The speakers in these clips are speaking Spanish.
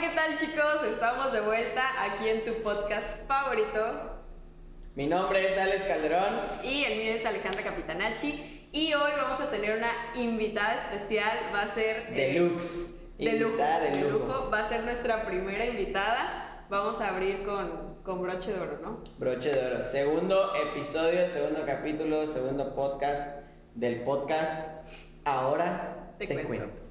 ¿qué tal chicos? Estamos de vuelta aquí en tu podcast favorito. Mi nombre es Alex Calderón. Y el mío es Alejandra Capitanacci. Y hoy vamos a tener una invitada especial. Va a ser. eh, Deluxe. de lujo. De lujo. Va a ser nuestra primera invitada. Vamos a abrir con, con broche de oro, ¿no? Broche de oro. Segundo episodio, segundo capítulo, segundo podcast del podcast. Ahora Te te, cuento. cuento.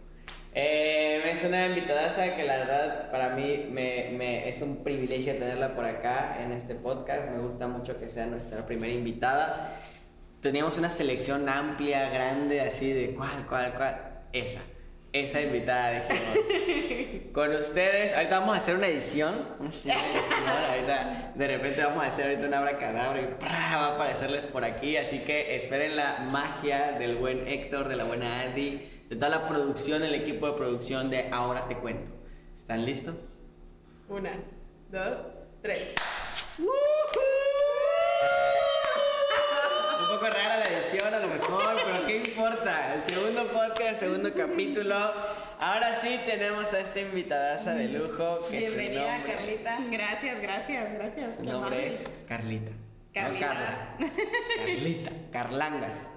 Eh, es una invitadaza que la verdad para mí me, me- es un privilegio tenerla por acá en este podcast. Me gusta mucho que sea nuestra primera invitada. Teníamos una selección amplia, grande, así de cuál, cuál, cuál. Esa. Esa invitada, dijimos. Con ustedes, ahorita vamos a hacer una edición. Una ahorita, de repente vamos a hacer ahorita una abracadabra y ¡prá! va a aparecerles por aquí. Así que esperen la magia del buen Héctor, de la buena Andy, toda la producción, el equipo de producción de Ahora Te Cuento. ¿Están listos? Una, dos, tres. Un poco rara la edición a lo mejor, pero ¿qué importa? El segundo podcast, segundo capítulo. Ahora sí tenemos a esta invitadaza de lujo. Que Bienvenida, nombre- Carlita. Gracias, gracias, gracias. Su nombre es Carlita. Carlita. No Carla. Carlita. Carlangas.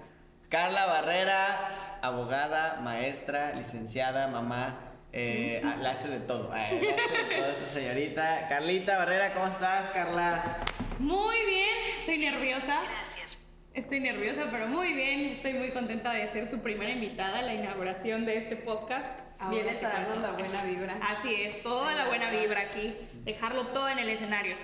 Carla Barrera, abogada, maestra, licenciada, mamá. Eh, ah, la hace de todo. Ay, la hace de todo esta señorita. Carlita Barrera, ¿cómo estás, Carla? Muy bien, estoy nerviosa. Gracias. Estoy nerviosa, pero muy bien. Estoy muy contenta de ser su primera invitada a la inauguración de este podcast. Ahora Vienes a darnos la buena vibra. Así es, toda la buena vibra aquí. Dejarlo todo en el escenario.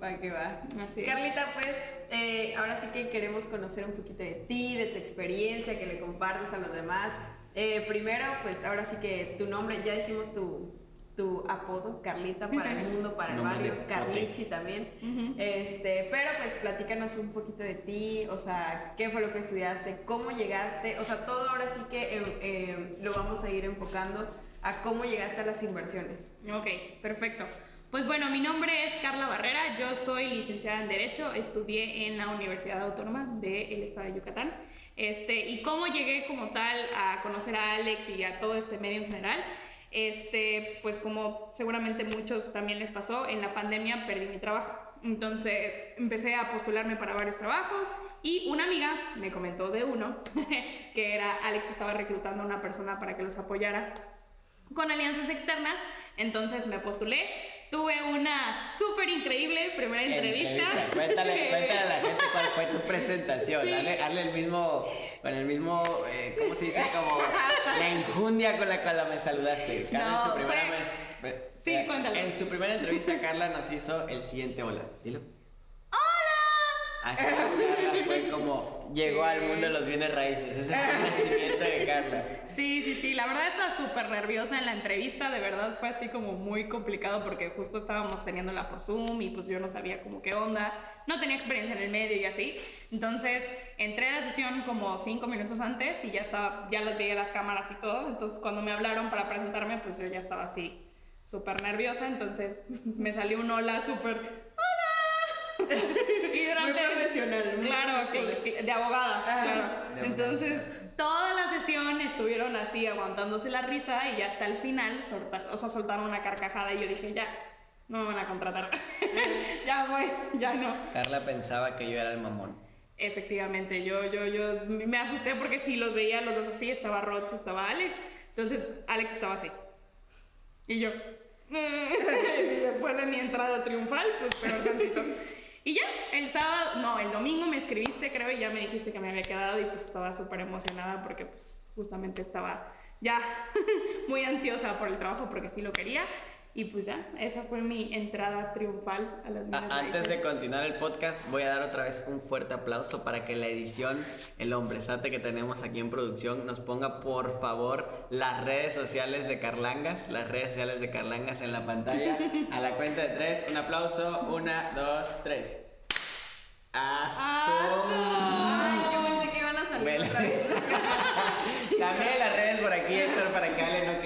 Va que va. Así es. Carlita, pues eh, ahora sí que queremos conocer un poquito de ti, de tu experiencia, que le compartes a los demás. Eh, primero, pues ahora sí que tu nombre, ya dijimos tu, tu apodo, Carlita, para el mundo, para el barrio, de- Carlichi también. Este, pero pues platícanos un poquito de ti, o sea, qué fue lo que estudiaste, cómo llegaste, o sea, todo ahora sí que eh, eh, lo vamos a ir enfocando a cómo llegaste a las inversiones. Ok, perfecto. Pues bueno, mi nombre es Carla Barrera, yo soy licenciada en Derecho, estudié en la Universidad Autónoma del Estado de Yucatán. Este, y cómo llegué como tal a conocer a Alex y a todo este medio en general, este, pues como seguramente muchos también les pasó, en la pandemia perdí mi trabajo. Entonces empecé a postularme para varios trabajos y una amiga me comentó de uno que era Alex estaba reclutando a una persona para que los apoyara con alianzas externas, entonces me postulé. Tuve una súper increíble primera entrevista. Cuéntale, cuéntale a la gente cuál fue tu presentación. Sí. Hazle, hazle el mismo, con el mismo, eh, ¿cómo se dice? Como la enjundia con la cual me saludaste. Carla, en su primera fue- Sí, eh, cuéntalo. En su primera entrevista, Carla nos hizo el siguiente hola. Dilo. Así Carla fue como llegó al mundo de los bienes raíces. Ese fue el nacimiento de Carla. Sí, sí, sí, la verdad estaba súper nerviosa en la entrevista, de verdad fue así como muy complicado porque justo estábamos teniéndola por Zoom y pues yo no sabía como qué onda, no tenía experiencia en el medio y así, entonces entré a la sesión como cinco minutos antes y ya estaba, ya las veía las cámaras y todo, entonces cuando me hablaron para presentarme pues yo ya estaba así súper nerviosa, entonces me salió un hola súper, hola, durante... Muy profesional, muy Claro, profesional. sí, de abogada, Ah, claro. de Entonces, abogada. toda la sesión estuvieron así aguantándose la risa y ya hasta el final solta- o sea, soltaron una carcajada y yo dije, ya, no me van a contratar. ya fue, ya no. Carla pensaba que yo era el mamón. Efectivamente, yo, yo, yo me asusté porque sí los veía los dos así, estaba Rods, estaba Alex. Entonces, Alex estaba así. Y yo. y después de mi entrada triunfal, pues peor tantito. Y ya, el sábado, no, el domingo me escribiste, creo, y ya me dijiste que me había quedado y pues estaba súper emocionada porque pues justamente estaba ya muy ansiosa por el trabajo porque sí lo quería. Y pues ya, esa fue mi entrada triunfal a las A- Ah, Antes de continuar el podcast, voy a dar otra vez un fuerte aplauso para que la edición, el hombrezate que tenemos aquí en producción, nos ponga por favor las redes sociales de Carlangas, las redes sociales de Carlangas en la pantalla. A la cuenta de tres, un aplauso, una, dos, tres. Ay, ¡Aso! yo pensé que iban a salir otra vez. También las redes por aquí, Héctor, para que Ale no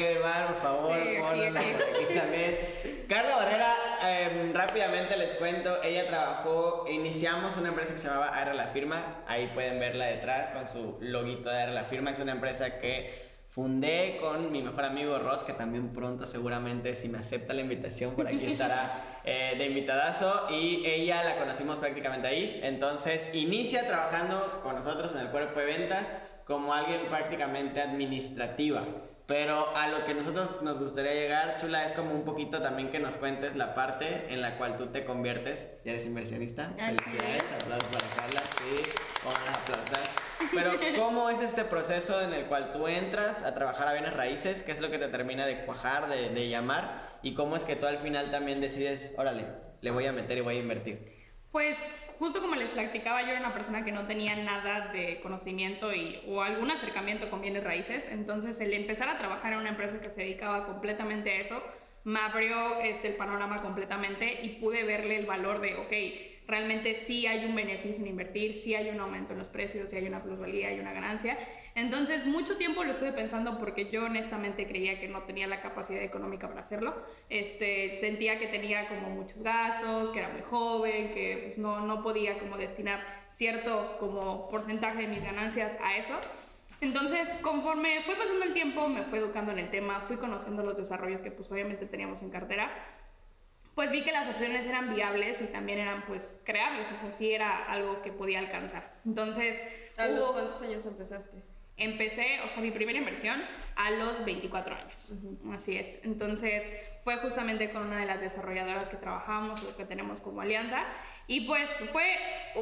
rápidamente les cuento, ella trabajó, iniciamos una empresa que se llamaba AR La Firma, ahí pueden verla detrás con su loguito de AR La Firma, es una empresa que fundé con mi mejor amigo Rods, que también pronto seguramente si me acepta la invitación por aquí estará eh, de invitadazo y ella la conocimos prácticamente ahí. Entonces inicia trabajando con nosotros en el cuerpo de ventas como alguien prácticamente administrativa. Pero a lo que nosotros nos gustaría llegar, Chula, es como un poquito también que nos cuentes la parte en la cual tú te conviertes. Ya eres inversionista. Felicidades, aplausos para Carla. Sí, vamos a aplaudir. Pero, ¿cómo es este proceso en el cual tú entras a trabajar a bienes raíces? ¿Qué es lo que te termina de cuajar, de, de llamar? ¿Y cómo es que tú al final también decides, órale, le voy a meter y voy a invertir? Pues justo como les platicaba, yo era una persona que no tenía nada de conocimiento y, o algún acercamiento con bienes raíces, entonces el empezar a trabajar en una empresa que se dedicaba completamente a eso, me abrió este, el panorama completamente y pude verle el valor de, ok, realmente sí hay un beneficio en invertir, sí hay un aumento en los precios, sí hay una plusvalía, hay una ganancia. Entonces, mucho tiempo lo estuve pensando porque yo honestamente creía que no tenía la capacidad económica para hacerlo. Este, sentía que tenía como muchos gastos, que era muy joven, que pues, no, no podía como destinar cierto como porcentaje de mis ganancias a eso. Entonces, conforme fue pasando el tiempo, me fui educando en el tema, fui conociendo los desarrollos que pues obviamente teníamos en cartera pues vi que las opciones eran viables y también eran pues creables, o sea, sí era algo que podía alcanzar. Entonces, ¿a los cuántos años empezaste? Empecé, o sea, mi primera inversión a los 24 años. Así es. Entonces, fue justamente con una de las desarrolladoras que trabajamos, o que tenemos como alianza. Y pues fue,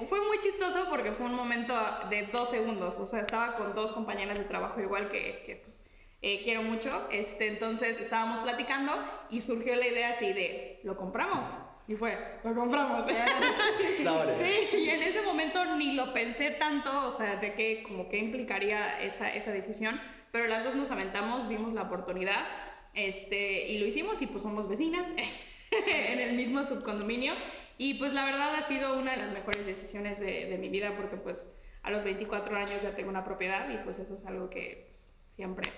fue muy chistoso porque fue un momento de dos segundos. O sea, estaba con dos compañeras de trabajo igual que, que pues, eh, quiero mucho. Este, entonces estábamos platicando y surgió la idea así de, ¿lo compramos? Y fue, lo compramos. sí, y en ese momento ni lo pensé tanto, o sea, de qué, como qué implicaría esa, esa decisión, pero las dos nos aventamos, vimos la oportunidad este, y lo hicimos y pues somos vecinas en el mismo subcondominio y pues la verdad ha sido una de las mejores decisiones de, de mi vida porque pues a los 24 años ya tengo una propiedad y pues eso es algo que pues, siempre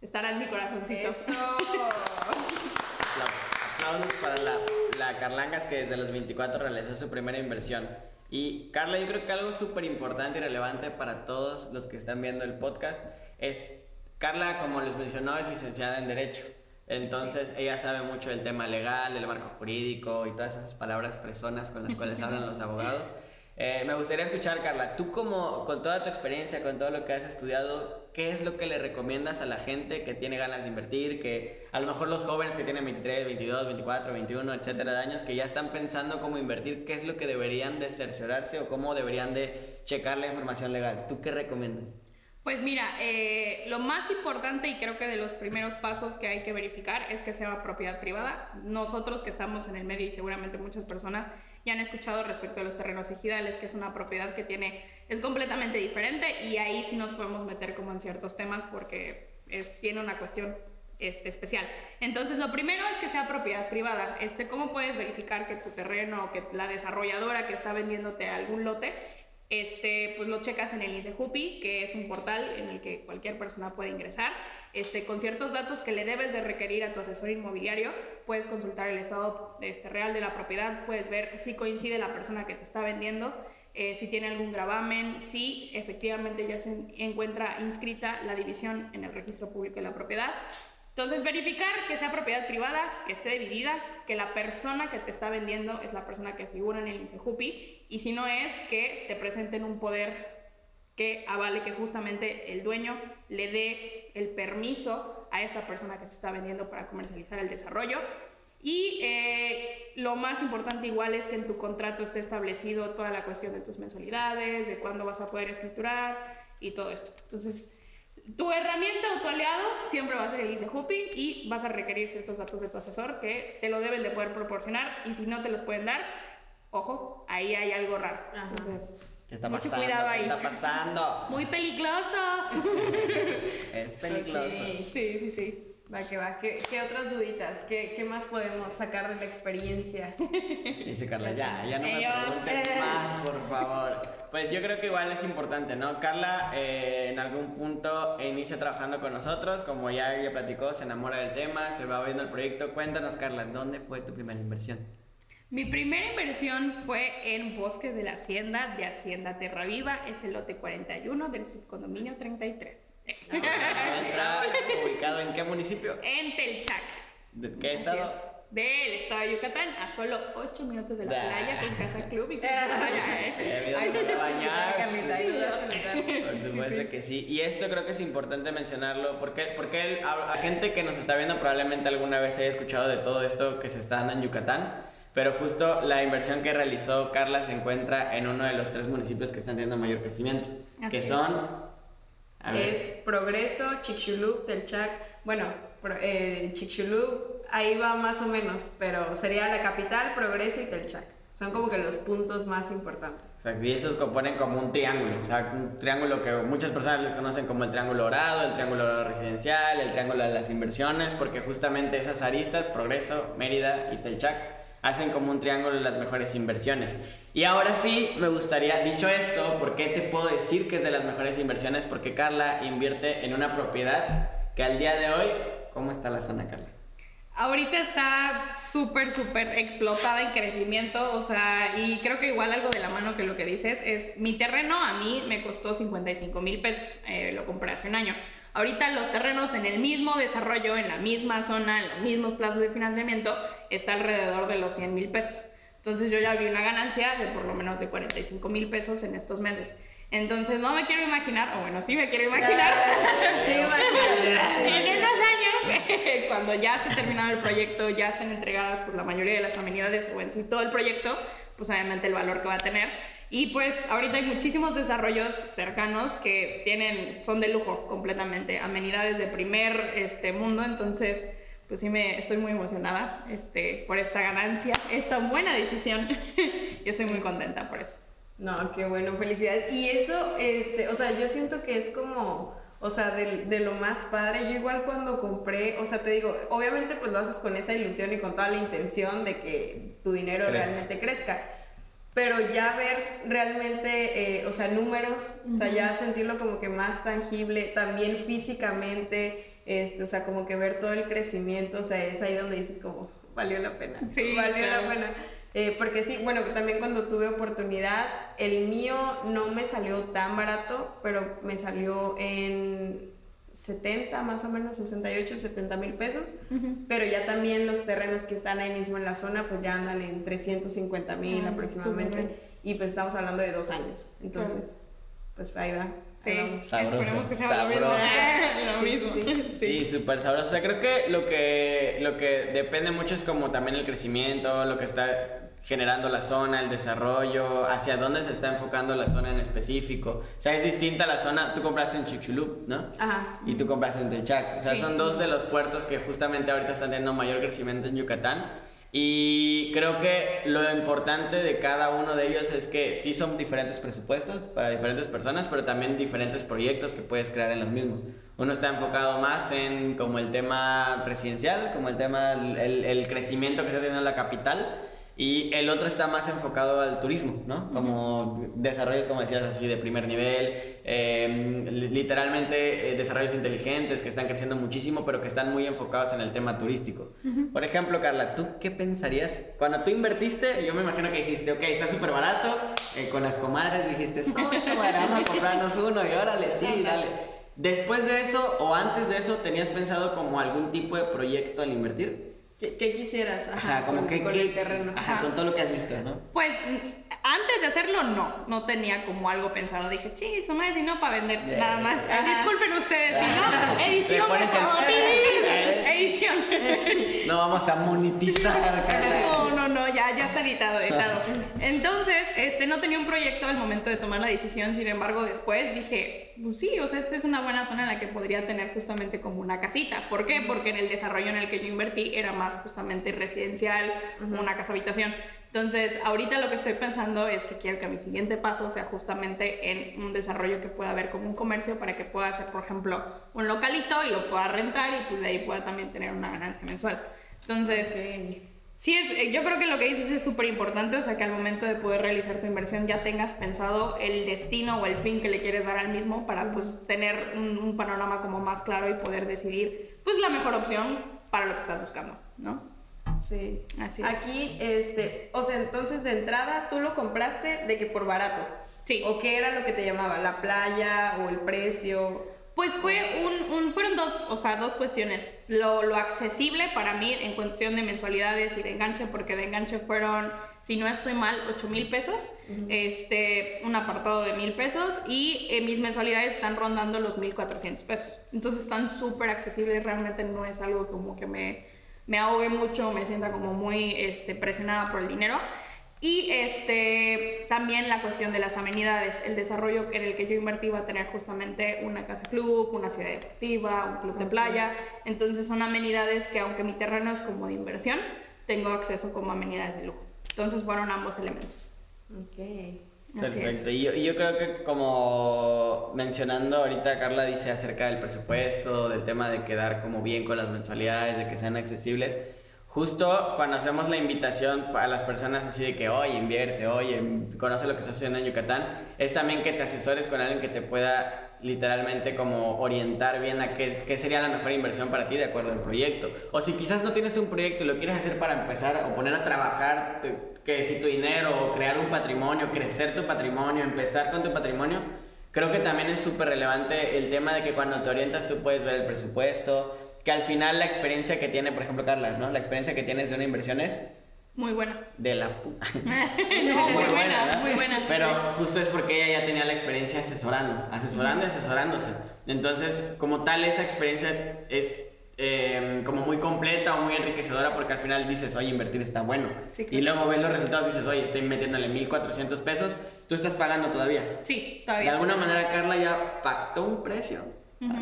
estará en mi corazoncito. Eso. Aplausos para la, la Carlangas que desde los 24 realizó su primera inversión. Y Carla, yo creo que algo súper importante y relevante para todos los que están viendo el podcast es, Carla, como les mencionó, es licenciada en Derecho. Entonces ella sabe mucho del tema legal, del marco jurídico y todas esas palabras fresonas con las cuales hablan los abogados. Eh, me gustaría escuchar, Carla, tú como, con toda tu experiencia, con todo lo que has estudiado, ¿qué es lo que le recomiendas a la gente que tiene ganas de invertir? Que a lo mejor los jóvenes que tienen 23, 22, 24, 21, etcétera, de años, que ya están pensando cómo invertir, ¿qué es lo que deberían de cerciorarse o cómo deberían de checar la información legal? ¿Tú qué recomiendas? Pues mira, eh, lo más importante y creo que de los primeros pasos que hay que verificar es que sea propiedad privada. Nosotros que estamos en el medio y seguramente muchas personas ya han escuchado respecto a los terrenos ejidales, que es una propiedad que tiene, es completamente diferente y ahí sí nos podemos meter como en ciertos temas porque tiene una cuestión este, especial. Entonces, lo primero es que sea propiedad privada. Este, ¿Cómo puedes verificar que tu terreno o que la desarrolladora que está vendiéndote algún lote este, pues lo checas en el INSEJUPI, que es un portal en el que cualquier persona puede ingresar. Este, con ciertos datos que le debes de requerir a tu asesor inmobiliario, puedes consultar el estado este, real de la propiedad, puedes ver si coincide la persona que te está vendiendo, eh, si tiene algún gravamen, si efectivamente ya se encuentra inscrita la división en el registro público de la propiedad. Entonces, verificar que sea propiedad privada, que esté dividida, que la persona que te está vendiendo es la persona que figura en el INSEJUPI y si no es, que te presenten un poder que avale que justamente el dueño le dé el permiso a esta persona que te está vendiendo para comercializar el desarrollo. Y eh, lo más importante igual es que en tu contrato esté establecido toda la cuestión de tus mensualidades, de cuándo vas a poder escriturar y todo esto. Entonces, tu herramienta o tu aliado siempre va a ser el INSEJUPI y vas a requerir ciertos datos de tu asesor que te lo deben de poder proporcionar y si no te los pueden dar, ojo, ahí hay algo raro. Entonces, ¿Qué está mucho pasando? cuidado ¿Qué ahí. está pasando? Muy peligroso. Es peligroso. Sí, sí, sí. Va que va. ¿Qué, qué otras duditas? ¿Qué, ¿Qué más podemos sacar de la experiencia? Dice Carla, ya, ya no me preguntes más, por favor. Pues yo creo que igual es importante, ¿no? Carla eh, en algún punto inicia trabajando con nosotros, como ya ella platicó, se enamora del tema, se va viendo el proyecto. Cuéntanos, Carla, ¿dónde fue tu primera inversión? Mi primera inversión fue en Bosques de la Hacienda de Hacienda Terra Viva, es el lote 41 del subcondominio 33. Está ubicado en qué municipio? En Telchac. ¿De qué estado? es. Del estado de Yucatán a solo 8 minutos de la Da. playa con Casa Club y con Eh, playa, ¿eh? Ay, no bañar. Por supuesto que sí. Y esto creo que es importante mencionarlo porque, porque el- a, a gente que nos está viendo probablemente alguna vez haya escuchado de todo esto que se está dando en Yucatán. Pero justo la inversión que realizó Carla se encuentra en uno de los tres municipios que están teniendo mayor crecimiento. Así que es. son... a ver, Es Progreso, Chicxulub, Telchac. Bueno, pro- eh, Chicxulub ahí va más o menos, pero sería la capital, Progreso y Telchac. Son como que los puntos más importantes. Y esos componen como un triángulo, o sea, un triángulo que muchas personas le conocen como el triángulo dorado, el triángulo dorado residencial, el triángulo de las inversiones, porque justamente esas aristas, Progreso, Mérida y Telchac, hacen como un triángulo de las mejores inversiones. Y ahora sí, me gustaría, dicho esto, ¿por qué te puedo decir que es de las mejores inversiones? Porque Carla invierte en una propiedad que al día de hoy, ¿cómo está la zona, Carla? Ahorita está súper, súper explotada en crecimiento, o sea, y creo que igual algo de la mano que lo que dices es, mi terreno a mí me costó 55 mil pesos, eh, lo compré hace un año. Ahorita los terrenos en el mismo desarrollo, en la misma zona, en los mismos plazos de financiamiento, está alrededor de los 100 mil pesos. Entonces yo ya vi una ganancia de por lo menos de 45 mil pesos en estos meses. Entonces no me quiero imaginar, o bueno, sí me quiero imaginar. Sí, imagínate. En unos años, cuando ya esté terminado el proyecto, ya estén entregadas por la mayoría de las amenidades o en sí todo el proyecto, pues obviamente el valor que va a tener. Y pues ahorita hay muchísimos desarrollos cercanos que tienen, son de lujo completamente, amenidades de primer este, mundo, entonces pues sí me estoy muy emocionada este, por esta ganancia, esta buena decisión. Yo estoy muy contenta por eso. No, qué bueno, felicidades. Y eso, este, o sea, yo siento que es como, o sea, de, de lo más padre. Yo igual cuando compré, o sea, te digo, obviamente pues lo haces con esa ilusión y con toda la intención de que tu dinero Crezca. realmente crezca. Pero ya ver realmente, eh, o sea, números, o sea, ya sentirlo como que más tangible, también físicamente, este, o sea, como que ver todo el crecimiento, o sea, es ahí donde dices como, valió la pena. Sí, valió claro. la pena. Eh, porque sí, bueno, también cuando tuve oportunidad, el mío no me salió tan barato, pero me salió en 70, más o menos, 68, 70 mil pesos. Pero ya también los terrenos que están ahí mismo en la zona, pues ya andan en 350 mil Ah, aproximadamente. Y pues estamos hablando de dos años. Entonces, pues ahí va. Sí, ahí. Sabroso, esperemos que sea lo mismo. Sí, súper sabroso. O sea, creo que lo que lo que depende mucho es como también el crecimiento, lo que está generando la zona, el desarrollo, hacia dónde se está enfocando la zona en específico. O sea, es distinta la zona, tú compraste en Chicxulub, ¿no? Ajá. Y tú compraste en Telchac. O sea, Sí. son dos de los puertos que justamente ahorita están teniendo mayor crecimiento en Yucatán. Y creo que lo importante de cada uno de ellos es que sí son diferentes presupuestos para diferentes personas, pero también diferentes proyectos que puedes crear en los mismos. Uno está enfocado más en como el tema presidencial, como el tema, el, el crecimiento que está teniendo la capital. Y el otro está más enfocado al turismo, ¿no? Como desarrollos, como decías, así de primer nivel, eh, li- literalmente eh, desarrollos inteligentes que están creciendo muchísimo, pero que están muy enfocados en el tema turístico. Por ejemplo, Carla, ¿tú qué pensarías? Cuando tú invertiste, yo me imagino que dijiste, ok, está súper barato, eh, con las comadres dijiste, "Soy, cámara, vamos a comprarnos uno y órale, sí, dale. Después de eso o antes de eso, ¿tenías pensado como algún tipo de proyecto al invertir? ¿Qué, qué quisieras? Ajá, como con, que, con que- el terreno. Ajá, con todo lo que has visto, ¿no? Pues antes de hacerlo, no. No tenía como algo pensado. Dije, sí, su madre, si no, para vender. Yeah. Nada más. Ajá. Disculpen ustedes, si no, edición, por favor. Edición. No vamos a monetizar, Carla. No, ya, ya está editado, editado. Entonces, este, no tenía un proyecto al momento de tomar la decisión, sin embargo, después dije, pues sí, o sea, esta es una buena zona en la que podría tener justamente como una casita. ¿Por qué? Porque en el desarrollo en el que yo invertí era más justamente residencial, una casa habitación. Entonces, ahorita lo que estoy pensando es que quiero que mi siguiente paso sea justamente en un desarrollo que pueda haber como un comercio para que pueda hacer, por ejemplo, un localito y lo pueda rentar y pues de ahí pueda también tener una ganancia mensual. Entonces, Sí, es, eh, yo creo que lo que dices es súper importante, o sea, que al momento de poder realizar tu inversión ya tengas pensado el destino o el fin que le quieres dar al mismo para pues tener un, un panorama como más claro y poder decidir pues la mejor opción para lo que estás buscando, ¿no? Sí. Así es. Aquí, este, o sea, entonces de entrada tú lo compraste de que por barato. Sí. ¿O qué era lo que te llamaba? ¿La playa o el precio? Pues fue un, un- fueron dos, o sea, dos cuestiones. Lo, lo accesible para mí en cuestión de mensualidades y de enganche, porque de enganche fueron, si no estoy mal, 8 mil pesos, este, un apartado de mil pesos y eh, mis mensualidades están rondando los 1400 pesos. Entonces están súper accesibles, realmente no es algo como que me, me ahogue mucho, me sienta como muy este, presionada por el dinero. Y este, también la cuestión de las amenidades, el desarrollo en el que yo invertí va a tener justamente una casa club, una ciudad deportiva, un club de playa. Entonces son amenidades que aunque mi terreno es como de inversión, tengo acceso como amenidades de lujo. Entonces fueron ambos elementos. Ok. Perfecto. Y yo, y yo creo que como mencionando ahorita Carla dice acerca del presupuesto, del tema de quedar como bien con las mensualidades, de que sean accesibles. Justo cuando hacemos la invitación a las personas así de que, oye, invierte, oye, conoce lo que está sucediendo en Yucatán, es también que te asesores con alguien que te pueda literalmente como orientar bien a qué, qué sería la mejor inversión para ti de acuerdo al proyecto. O si quizás no tienes un proyecto y lo quieres hacer para empezar o poner a trabajar, te- que si tu dinero o crear un patrimonio, crecer tu patrimonio, empezar con tu patrimonio, creo que también es súper relevante el tema de que cuando te orientas tú puedes ver el presupuesto, que al final la experiencia que tiene, por ejemplo, Carla, ¿no? La experiencia que tienes de una inversión es Muy buena. de la puta. No, muy buena, ¿verdad? muy buena. Pero sí. justo es porque ella ya tenía la experiencia asesorando, asesorando y asesorándose. Entonces, como tal, esa experiencia es eh, como muy completa o muy enriquecedora porque al final dices, oye, invertir está bueno. Sí, claro. Y luego ves los resultados y dices, oye, estoy metiéndole 1.400 pesos, tú estás pagando todavía. Sí, De todavía. alguna manera, Carla ya pactó un precio.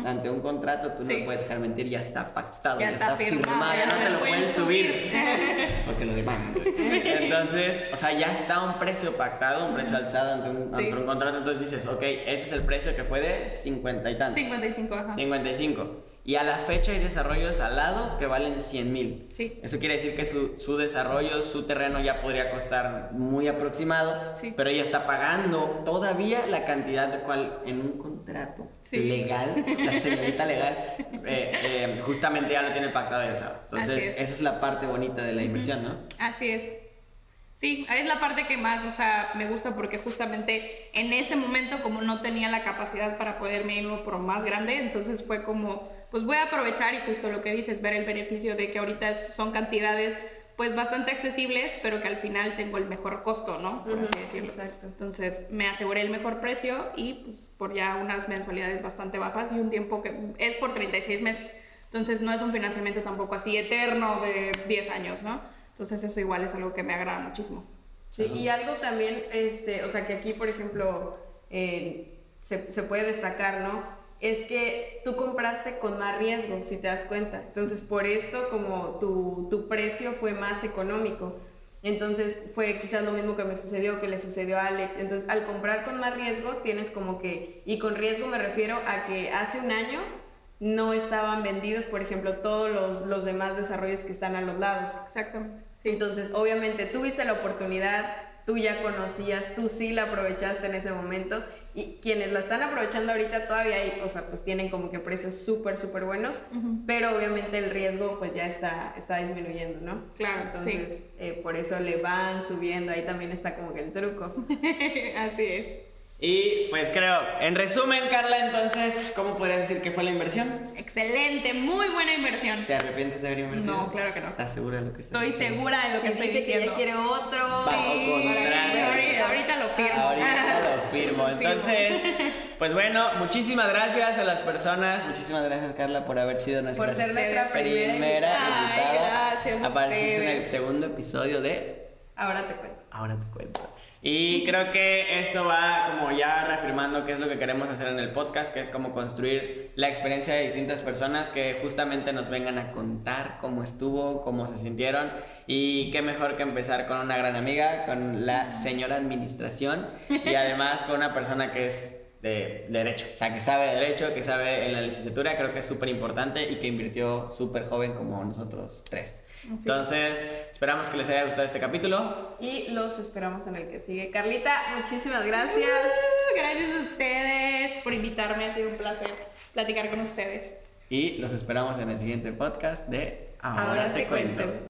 Ante un contrato, tú Sí. no puedes dejar mentir, ya está pactado, Ya está firmado, ya no te lo pueden subir. Porque lo demandan. Entonces, o sea, ya está un precio pactado, un precio alzado ante un, Sí. ante un contrato. Entonces dices, ok, ese es el precio que fue de 50 y tantos. 55, ajá. 55. Y a la fecha hay desarrollos al lado que valen 100 mil. Sí. Eso quiere decir que su, su desarrollo, su terreno ya podría costar muy aproximado, Sí. pero ella está pagando todavía la cantidad de cual en un contrato Sí. legal, la señorita legal, eh, eh, justamente ya lo tiene pactado y alzado. Entonces, es. esa es la parte bonita de la inversión, ¿no? Así es. Sí, es la parte que más, o sea, me gusta porque justamente en ese momento como no tenía la capacidad para poderme irme por más grande, entonces fue como, pues voy a aprovechar y justo lo que dices, ver el beneficio de que ahorita son cantidades pues bastante accesibles, pero que al final tengo el mejor costo, ¿no? Por así Ujú, decirlo. exacto. Entonces me aseguré el mejor precio y pues por ya unas mensualidades bastante bajas y un tiempo que es por 36 meses. Entonces no es un financiamiento tampoco así eterno de 10 años, ¿no? Entonces eso igual es algo que me agrada muchísimo. Sí, y algo también, este, o sea, que aquí, por ejemplo, eh, se, se puede destacar, ¿no? Es que tú compraste con más riesgo, si te das cuenta. Entonces, por esto, como tu, tu precio fue más económico. Entonces, fue quizás lo mismo que me sucedió, que le sucedió a Alex. Entonces, al comprar con más riesgo, tienes como que, y con riesgo me refiero a que hace un año no estaban vendidos, por ejemplo, todos los, los demás desarrollos que están a los lados. Exactamente. Entonces, obviamente, tuviste la oportunidad, tú ya conocías, tú sí la aprovechaste en ese momento y quienes la están aprovechando ahorita todavía hay, o sea, pues tienen como que precios súper, súper buenos, pero obviamente el riesgo pues ya está, está disminuyendo, ¿no? Claro, Entonces, eh, por eso le van subiendo, ahí también está como que el truco. Así es. Y pues creo, en resumen, Carla, entonces, ¿cómo podrías decir que fue la inversión? Excelente, muy buena inversión. ¿Te arrepientes de haber invertido? No, claro que no. ¿Estás segura de lo que estás Estoy diciendo? segura de lo que estoy dice que diciendo. ya quiere otro. Sí, ahorita, ahorita lo firmo. Ahorita lo firmo. Entonces, pues bueno, muchísimas gracias a las personas. Muchísimas gracias, Carla, por haber sido nuestra Por ser nuestra primera primera Ay, invitada. gracias a Apareciste en el segundo episodio de Ahora te cuento. Ahora te cuento. Y creo que esto va como ya reafirmando qué es lo que queremos hacer en el podcast, que es como construir la experiencia de distintas personas que justamente nos vengan a contar cómo estuvo, cómo se sintieron. Y qué mejor que empezar con una gran amiga, con la señora administración y además con una persona que es de derecho, o sea, que sabe de derecho, que sabe en la licenciatura, creo que es súper importante y que invirtió súper joven como nosotros tres. Entonces, esperamos que les haya gustado este capítulo. Y los esperamos en el que sigue. Carlita, muchísimas gracias. Gracias a ustedes por invitarme, ha sido un placer platicar con ustedes. Y los esperamos en el siguiente podcast de Ahora, Ahora te, te cuento. cuento.